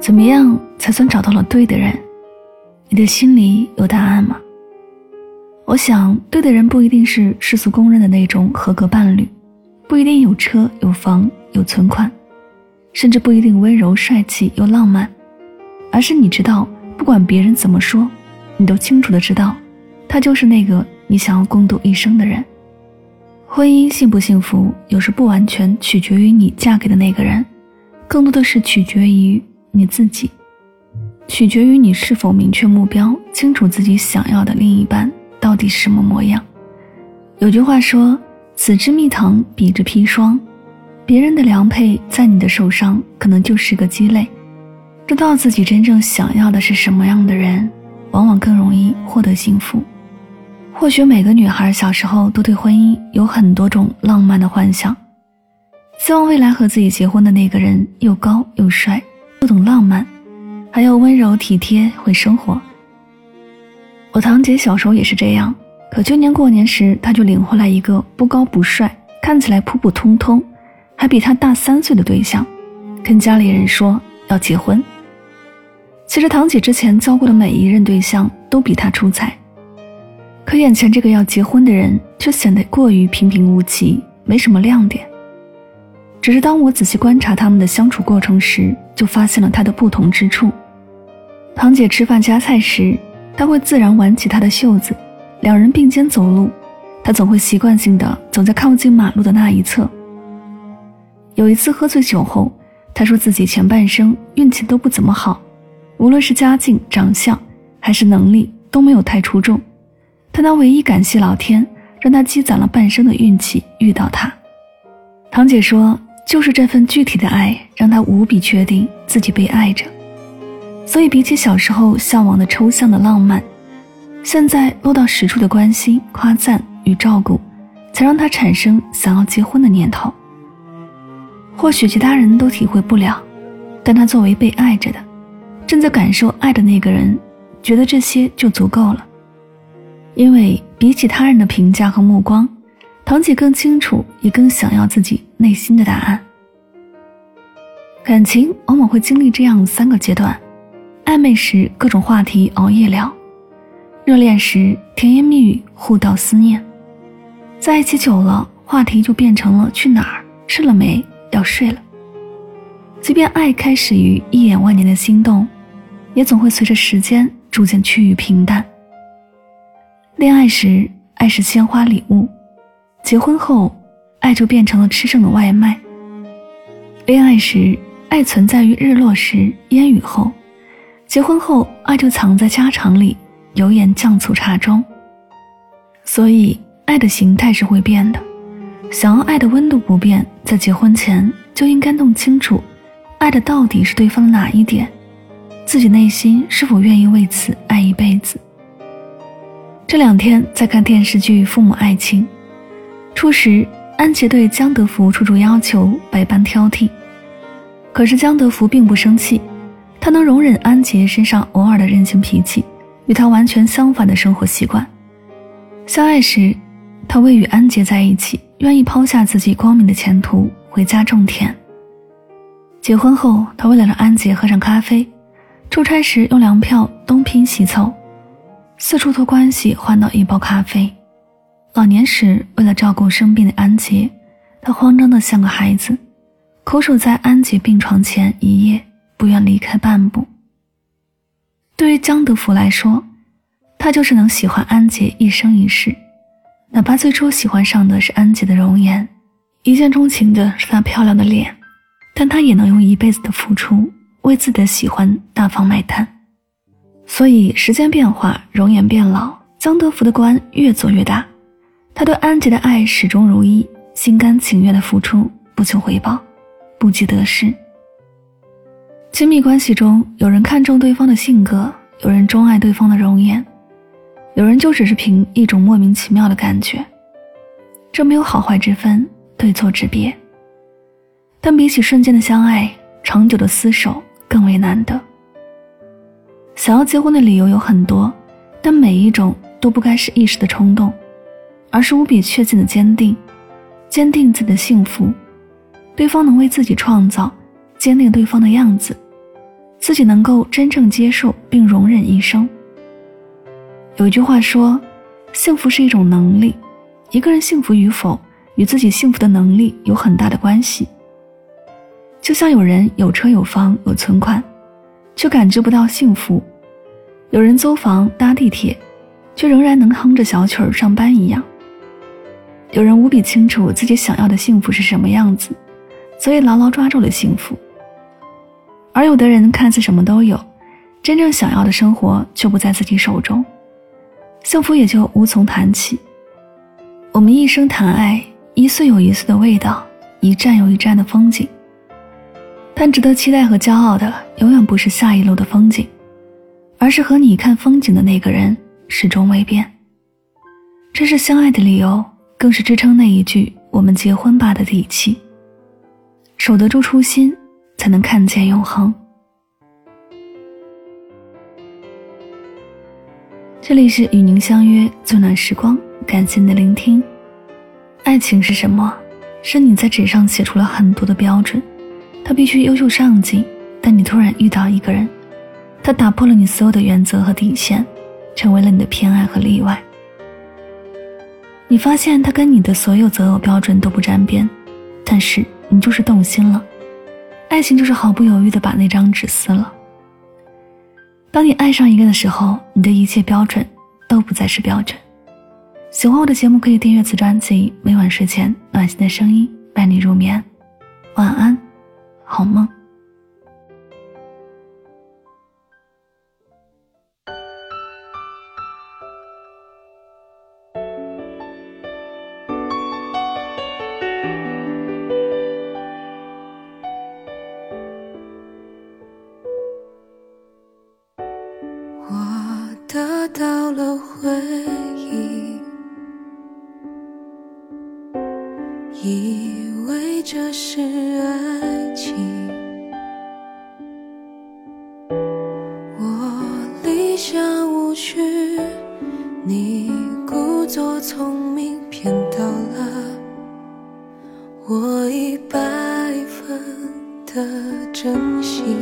怎么样才算找到了对的人？你的心里有答案吗？我想，对的人不一定是世俗公认的那种合格伴侣，不一定有车有房有存款，甚至不一定温柔帅气又浪漫，而是你知道，不管别人怎么说，你都清楚的知道，他就是那个你想要共度一生的人。婚姻幸不幸福，有时不完全取决于你嫁给的那个人，更多的是取决于。你自己，取决于你是否明确目标，清楚自己想要的另一半到底是什么模样。有句话说：“子之蜜糖，彼之砒霜。”别人的良配在你的手上，可能就是个鸡肋。知道自己真正想要的是什么样的人，往往更容易获得幸福。或许每个女孩小时候都对婚姻有很多种浪漫的幻想，希望未来和自己结婚的那个人又高又帅。不懂浪漫，还要温柔体贴会生活。我堂姐小时候也是这样，可去年过年时，她就领回来一个不高不帅，看起来普普通通，还比她大三岁的对象，跟家里人说要结婚。其实堂姐之前交过的每一任对象都比她出彩，可眼前这个要结婚的人却显得过于平平无奇，没什么亮点。只是当我仔细观察他们的相处过程时，就发现了他的不同之处。堂姐吃饭夹菜时，他会自然挽起她的袖子；两人并肩走路，他总会习惯性的走在靠近马路的那一侧。有一次喝醉酒后，他说自己前半生运气都不怎么好，无论是家境、长相还是能力都没有太出众，但他唯一感谢老天，让他积攒了半生的运气遇到他。堂姐说。就是这份具体的爱，让他无比确定自己被爱着。所以，比起小时候向往的抽象的浪漫，现在落到实处的关心、夸赞与照顾，才让他产生想要结婚的念头。或许其他人都体会不了，但他作为被爱着的，正在感受爱的那个人，觉得这些就足够了。因为比起他人的评价和目光。堂姐更清楚，也更想要自己内心的答案。感情往往会经历这样三个阶段：暧昧时各种话题熬夜聊，热恋时甜言蜜语互道思念，在一起久了，话题就变成了去哪儿、吃了没、要睡了。即便爱开始于一眼万年的心动，也总会随着时间逐渐趋于平淡。恋爱时，爱是鲜花礼物。结婚后，爱就变成了吃剩的外卖。恋爱时，爱存在于日落时、烟雨后；结婚后，爱就藏在家常里、油盐酱醋茶中。所以，爱的形态是会变的。想要爱的温度不变，在结婚前就应该弄清楚，爱的到底是对方的哪一点，自己内心是否愿意为此爱一辈子。这两天在看电视剧《父母爱情》。初时，安杰对江德福处处要求，百般挑剔。可是江德福并不生气，他能容忍安杰身上偶尔的任性脾气，与他完全相反的生活习惯。相爱时，他为与安杰在一起，愿意抛下自己光明的前途，回家种田。结婚后，他为了让安杰喝上咖啡，出差时用粮票东拼西凑，四处托关系换到一包咖啡。老年时，为了照顾生病的安杰，他慌张的像个孩子，苦守在安杰病床前一夜，不愿离开半步。对于江德福来说，他就是能喜欢安杰一生一世，哪怕最初喜欢上的是安杰的容颜，一见钟情的是她漂亮的脸，但他也能用一辈子的付出为自己的喜欢大方买单。所以，时间变化，容颜变老，江德福的官越做越大。他对安吉的爱始终如一，心甘情愿的付出，不求回报，不计得失。亲密关系中，有人看重对方的性格，有人钟爱对方的容颜，有人就只是凭一种莫名其妙的感觉。这没有好坏之分，对错之别。但比起瞬间的相爱，长久的厮守更为难得。想要结婚的理由有很多，但每一种都不该是一时的冲动，而是无比确信的坚定，坚定自己的幸福，对方能为自己创造，坚定对方的样子。自己能够真正接受并容忍一生。有一句话说：“幸福是一种能力，一个人幸福与否与自己幸福的能力有很大的关系。”就像有人有车有房有存款，却感觉不到幸福；有人租房搭地铁，却仍然能哼着小曲儿上班一样。有人无比清楚自己想要的幸福是什么样子，所以牢牢抓住了幸福。而有的人看似什么都有，真正想要的生活却不在自己手中，幸福也就无从谈起。我们一生谈爱，一岁有一岁的味道，一站有一站的风景。但值得期待和骄傲的，永远不是下一路的风景，而是和你看风景的那个人始终未变。这是相爱的理由，更是支撑那一句“我们结婚吧”的底气。守得住初心。才能看见永恒。这里是与您相约最暖时光，感谢您的聆听。爱情是什么？是你在纸上写出了很多的标准，他必须优秀上进，但你突然遇到一个人，他打破了你所有的原则和底线，成为了你的偏爱和例外。你发现他跟你的所有择偶标准都不沾边，但是你就是动心了。爱情就是毫不犹豫的把那张纸撕了。当你爱上一个的时候，你的一切标准都不再是标准。喜欢我的节目，可以订阅此专辑。每晚睡前，暖心的声音伴你入眠。晚安，好梦。得到了回应，以为这是爱情。我理想无趣，你故作聪明骗到了我一百分的真心。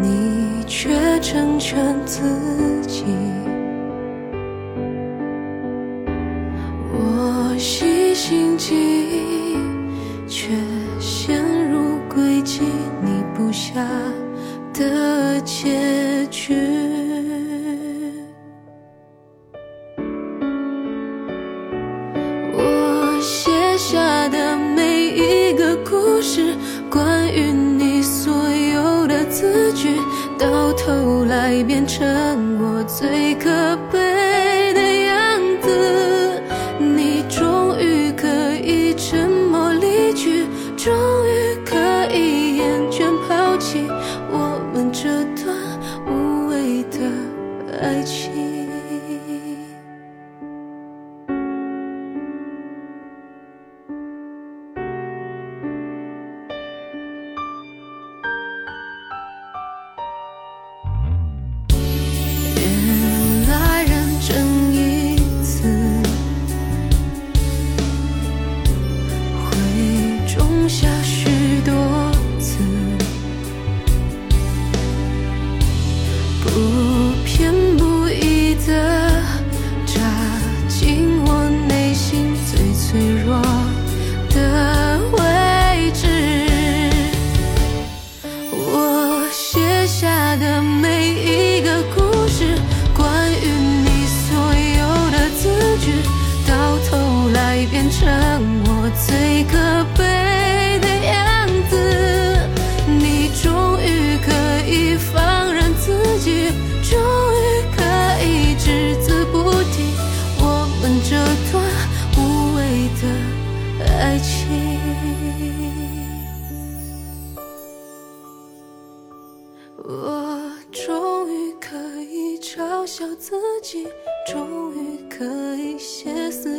你却成全自己，我细心记，却陷入轨迹，你布下的结局。我写下的每一个故事，关于会变成我最最可悲的样子你终于可以放任自己终于可以只字不提我们这段无谓的爱情。我终于可以嘲笑自己终于可以歇斯